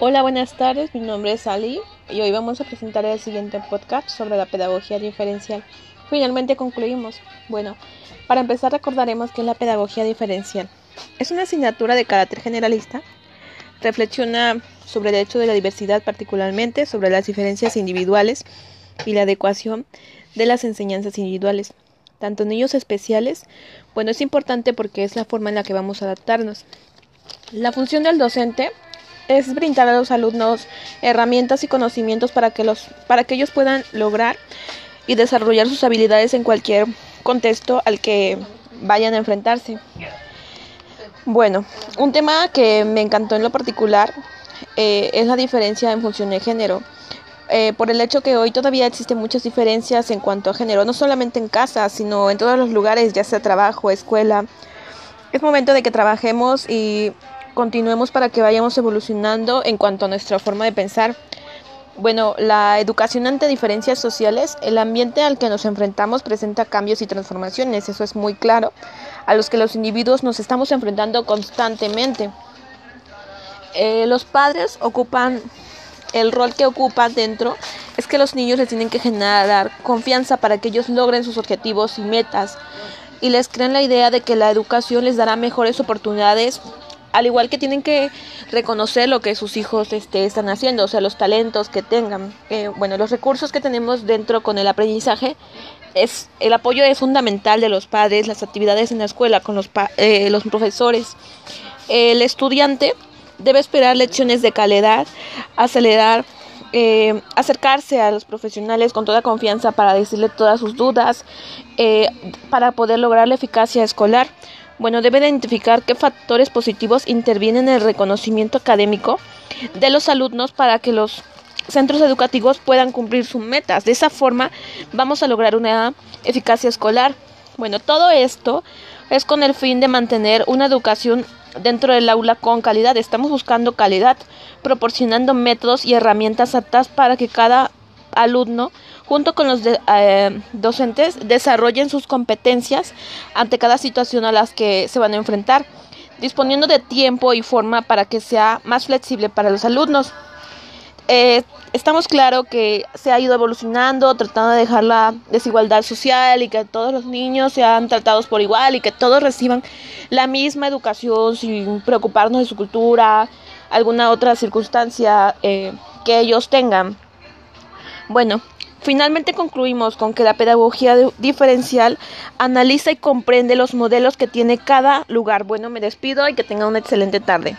Hola, buenas tardes. Mi nombre es Ali y hoy vamos a presentar el siguiente podcast sobre la pedagogía diferencial. Finalmente concluimos. Bueno, para empezar recordaremos que es la pedagogía diferencial. Es una asignatura de carácter generalista. Reflexiona sobre el hecho de la diversidad, particularmente sobre las diferencias individuales y la adecuación de las enseñanzas individuales, tanto niños especiales. Bueno, es importante porque es la forma en la que vamos a adaptarnos. La función del docente es brindar a los alumnos herramientas y conocimientos para que, los, para que ellos puedan lograr y desarrollar sus habilidades en cualquier contexto al que vayan a enfrentarse. Bueno, un tema que me encantó en lo particular eh, es la diferencia en función de género. Eh, por el hecho que hoy todavía existen muchas diferencias en cuanto a género, no solamente en casa, sino en todos los lugares, ya sea trabajo, escuela. Es momento de que trabajemos y continuemos para que vayamos evolucionando en cuanto a nuestra forma de pensar. Bueno, la educación ante diferencias sociales, el ambiente al que nos enfrentamos presenta cambios y transformaciones, eso es muy claro, a los que los individuos nos estamos enfrentando constantemente. Eh, los padres ocupan el rol que ocupan dentro es que los niños les tienen que generar confianza para que ellos logren sus objetivos y metas y les creen la idea de que la educación les dará mejores oportunidades al igual que tienen que reconocer lo que sus hijos este, están haciendo, o sea, los talentos que tengan. Eh, bueno, los recursos que tenemos dentro con el aprendizaje, es, el apoyo es fundamental de los padres, las actividades en la escuela con los, eh, los profesores. El estudiante debe esperar lecciones de calidad, acelerar, eh, acercarse a los profesionales con toda confianza para decirle todas sus dudas, para poder lograr la eficacia escolar. Bueno, debe identificar qué factores positivos intervienen en el reconocimiento académico de los alumnos para que los centros educativos puedan cumplir sus metas. De esa forma vamos a lograr una eficacia escolar. Bueno, todo esto es con el fin de mantener una educación dentro del aula con calidad. Estamos buscando calidad, proporcionando métodos y herramientas aptas para que cada alumno junto con los eh, docentes, desarrollen sus competencias ante cada situación a las que se van a enfrentar, disponiendo de tiempo y forma para que sea más flexible para los alumnos. Eh, estamos claro que se ha ido evolucionando, tratando de dejar la desigualdad social y que todos los niños sean tratados por igual y que todos reciban la misma educación sin preocuparnos de su cultura, alguna otra circunstancia eh, que ellos tengan. Bueno, Finalmente concluimos con que la pedagogía diferencial analiza y comprende los modelos que tiene cada lugar. Bueno, me despido y que tenga una excelente tarde.